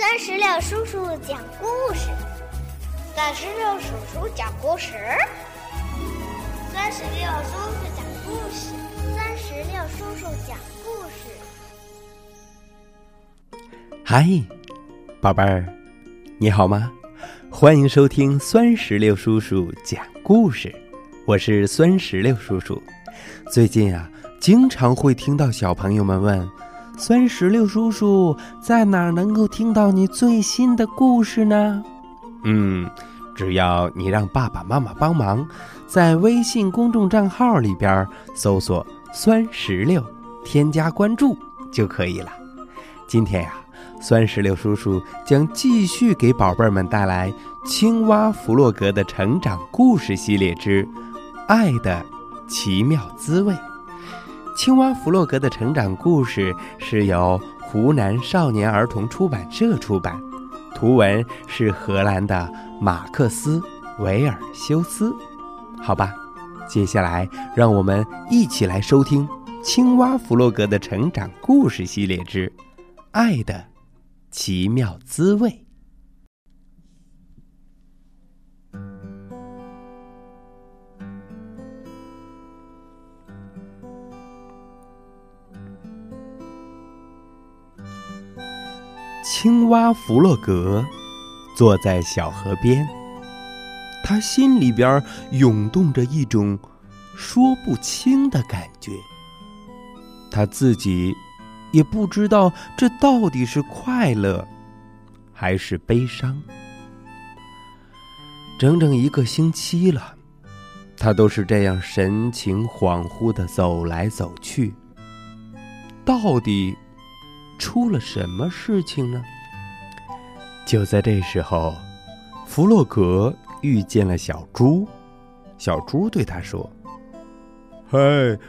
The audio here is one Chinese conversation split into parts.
三十六叔叔讲故事，三十六叔叔讲故事，三十六叔叔讲故事，三十六叔叔讲故事。嗨，宝贝儿，你好吗？欢迎收听酸石榴叔叔讲故事，我是酸石榴叔叔。最近啊，经常会听到小朋友们问。酸石榴叔叔在哪儿能够听到你最新的故事呢？嗯，只要你让爸爸妈妈帮忙，在微信公众账号里边搜索“酸石榴”，添加关注就可以了。今天呀，酸石榴叔叔将继续给宝贝们带来《青蛙弗洛格的成长故事系列之爱的奇妙滋味》。青蛙弗洛格的成长故事是由湖南少年儿童出版社出版，图文是荷兰的马克思·维尔修斯。好吧，接下来让我们一起来收听《青蛙弗洛格的成长故事系列之爱的奇妙滋味》。青蛙弗洛格坐在小河边，他心里边涌动着一种说不清的感觉。他自己也不知道这到底是快乐还是悲伤。整整一个星期了，他都是这样神情恍惚的走来走去。到底？出了什么事情呢？就在这时候，弗洛格遇见了小猪。小猪对他说：“嗨，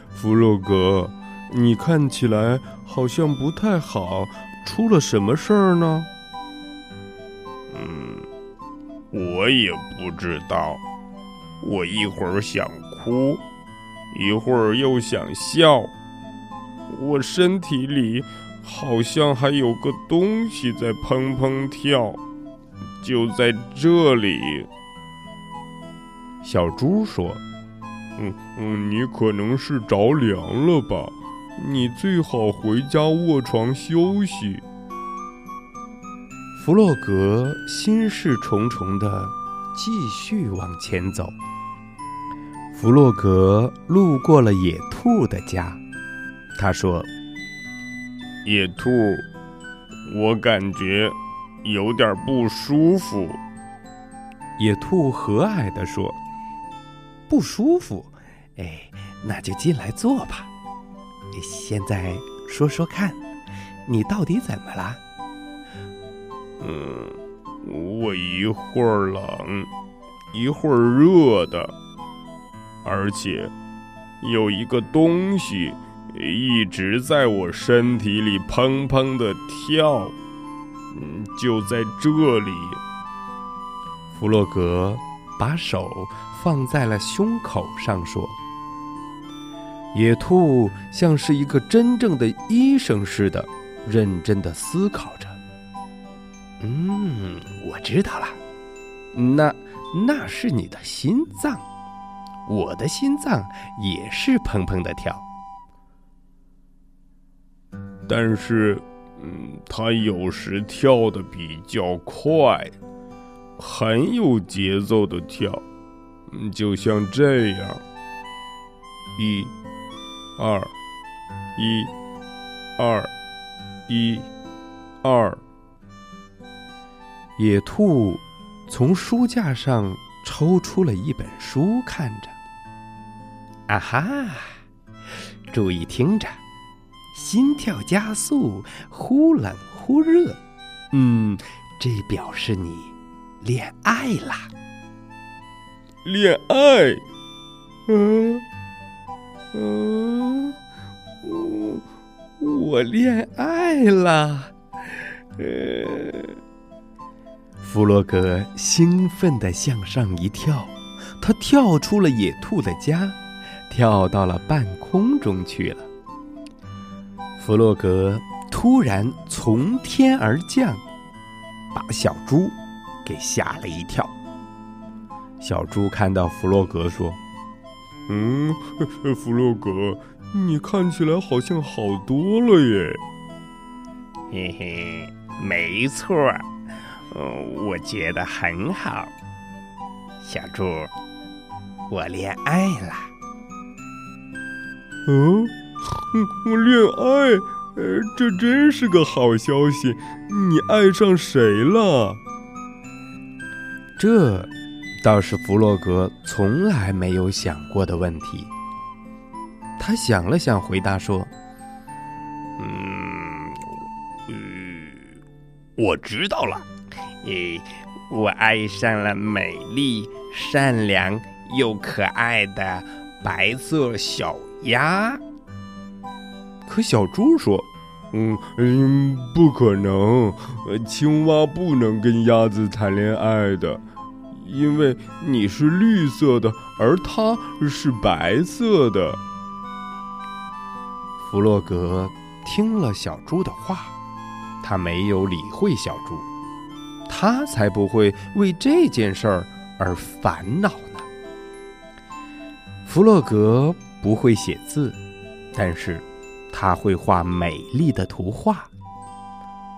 弗洛格，你看起来好像不太好，出了什么事儿呢？”“嗯，我也不知道。我一会儿想哭，一会儿又想笑，我身体里……”好像还有个东西在砰砰跳，就在这里。小猪说：“嗯嗯，你可能是着凉了吧？你最好回家卧床休息。”弗洛格心事重重的继续往前走。弗洛格路过了野兔的家，他说。野兔，我感觉有点不舒服。野兔和蔼地说：“不舒服，哎，那就进来坐吧。现在说说看，你到底怎么了？”“嗯，我一会儿冷，一会儿热的，而且有一个东西。”一直在我身体里砰砰的跳，嗯，就在这里。弗洛格把手放在了胸口上，说：“野兔像是一个真正的医生似的，认真的思考着。嗯，我知道了，那那是你的心脏，我的心脏也是砰砰的跳。”但是，嗯，它有时跳的比较快，很有节奏的跳，嗯，就像这样，一、二、一、二、一、二。野兔从书架上抽出了一本书，看着。啊哈，注意听着。心跳加速，忽冷忽热，嗯，这表示你恋爱啦。恋爱，嗯嗯，我我恋爱啦。呃，弗洛格兴奋地向上一跳，他跳出了野兔的家，跳到了半空中去了。弗洛格突然从天而降，把小猪给吓了一跳。小猪看到弗洛格说：“嗯，弗洛格，你看起来好像好多了耶。”“嘿嘿，没错，嗯，我觉得很好。”小猪，我恋爱了。嗯，我恋爱，呃，这真是个好消息。你爱上谁了？这倒是弗洛格从来没有想过的问题。他想了想，回答说：“嗯，我知道了。诶，我爱上了美丽、善良又可爱的白色小鸭。”可小猪说。嗯嗯，不可能，青蛙不能跟鸭子谈恋爱的，因为你是绿色的，而它是白色的。弗洛格听了小猪的话，他没有理会小猪，他才不会为这件事儿而烦恼呢。弗洛格不会写字，但是。他会画美丽的图画。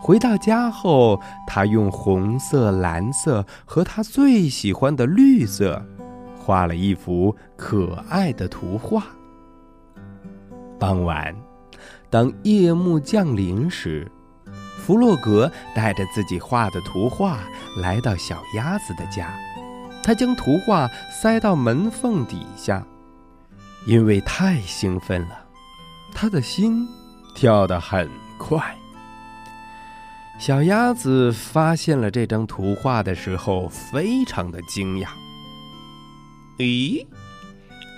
回到家后，他用红色、蓝色和他最喜欢的绿色，画了一幅可爱的图画。傍晚，当夜幕降临时，弗洛格带着自己画的图画来到小鸭子的家。他将图画塞到门缝底下，因为太兴奋了。他的心跳得很快。小鸭子发现了这张图画的时候，非常的惊讶。咦，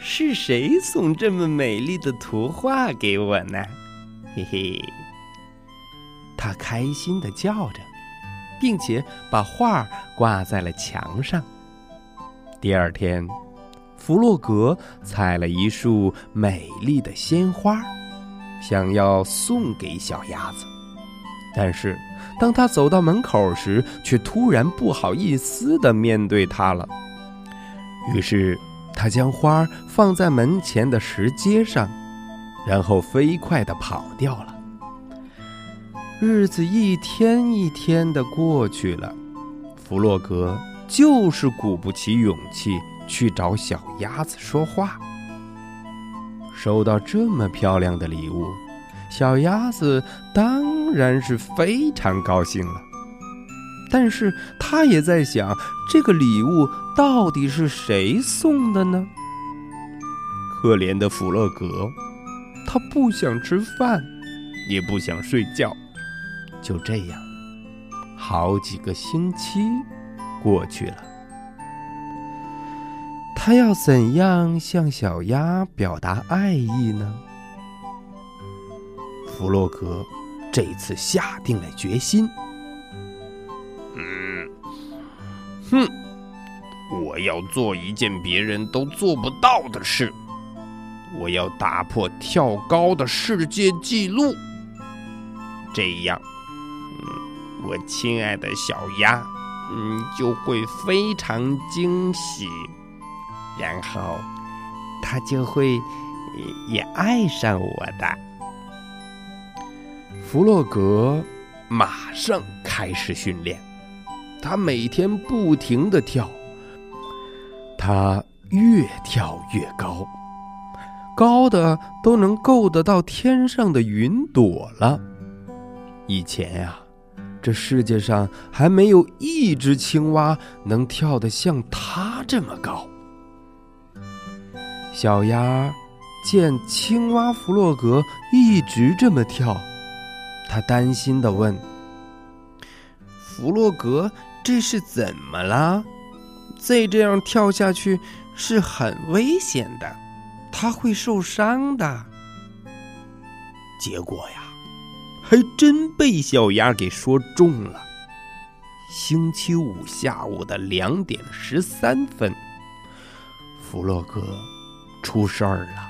是谁送这么美丽的图画给我呢？嘿嘿，他开心的叫着，并且把画挂在了墙上。第二天，弗洛格采了一束美丽的鲜花。想要送给小鸭子，但是当他走到门口时，却突然不好意思的面对它了。于是他将花放在门前的石阶上，然后飞快的跑掉了。日子一天一天的过去了，弗洛格就是鼓不起勇气去找小鸭子说话。收到这么漂亮的礼物，小鸭子当然是非常高兴了。但是他也在想，这个礼物到底是谁送的呢？可怜的弗洛格，他不想吃饭，也不想睡觉。就这样，好几个星期过去了。他要怎样向小鸭表达爱意呢？弗洛格这次下定了决心。嗯，哼，我要做一件别人都做不到的事，我要打破跳高的世界纪录。这样，嗯，我亲爱的小鸭，嗯，就会非常惊喜。然后，他就会也爱上我的。弗洛格马上开始训练，他每天不停的跳，他越跳越高，高的都能够得到天上的云朵了。以前呀，这世界上还没有一只青蛙能跳得像他这么高。小鸭见青蛙弗洛格一直这么跳，他担心的问：“弗洛格，这是怎么了？再这样跳下去是很危险的，他会受伤的。”结果呀，还真被小鸭给说中了。星期五下午的两点十三分，弗洛格。出事儿了！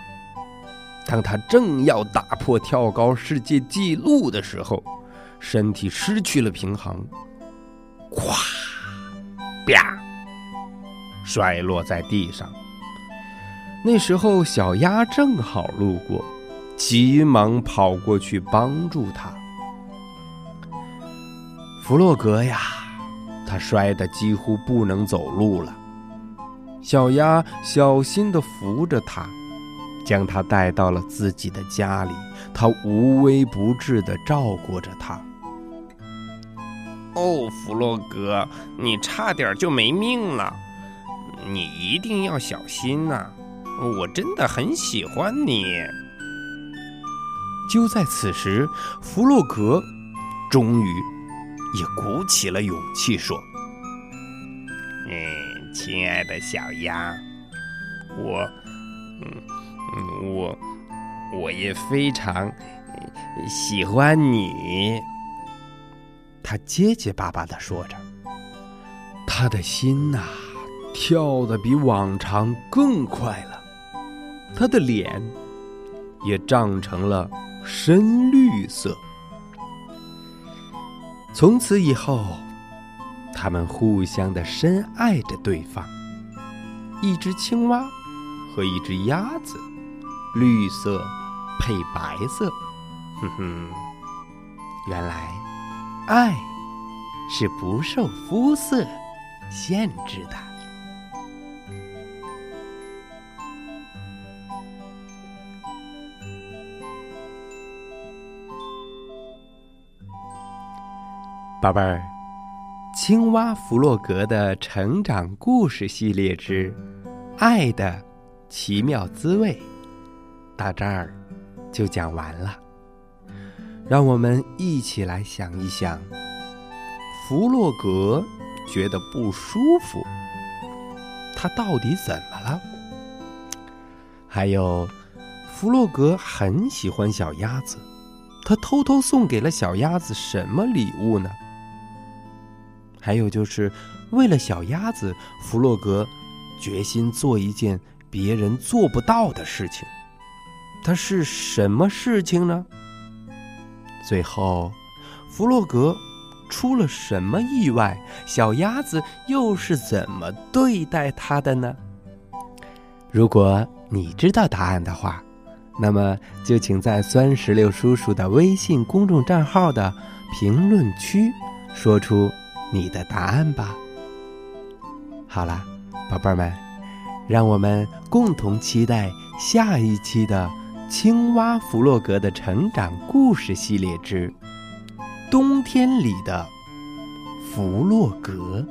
当他正要打破跳高世界纪录的时候，身体失去了平衡，咵，啪，摔落在地上。那时候，小鸭正好路过，急忙跑过去帮助他。弗洛格呀，他摔得几乎不能走路了。小鸭小心地扶着它，将它带到了自己的家里。它无微不至地照顾着它。哦，弗洛格，你差点就没命了，你一定要小心呐！我真的很喜欢你。就在此时，弗洛格终于也鼓起了勇气说：“嗯，亲爱的小鸭，我，嗯嗯，我我也非常喜欢你。”他结结巴巴的说着，他的心呐，跳得比往常更快了。他的脸也涨成了深绿色。从此以后，他们互相的深爱着对方。一只青蛙和一只鸭子，绿色配白色。哼哼，原来爱是不受肤色限制的。宝贝儿，青蛙弗洛格的成长故事系列之《爱的奇妙滋味》到这儿就讲完了。让我们一起来想一想，弗洛格觉得不舒服，他到底怎么了？还有，弗洛格很喜欢小鸭子，他偷偷送给了小鸭子什么礼物呢？还有就是为了小鸭子，弗洛格决心做一件别人做不到的事情。它是什么事情呢？最后，弗洛格出了什么意外？小鸭子又是怎么对待他的呢？如果你知道答案的话，那么就请在酸石榴叔叔的微信公众账号的评论区说出。你的答案吧。好啦，宝贝儿们，让我们共同期待下一期的《青蛙弗洛格的成长故事系列之冬天里的弗洛格》。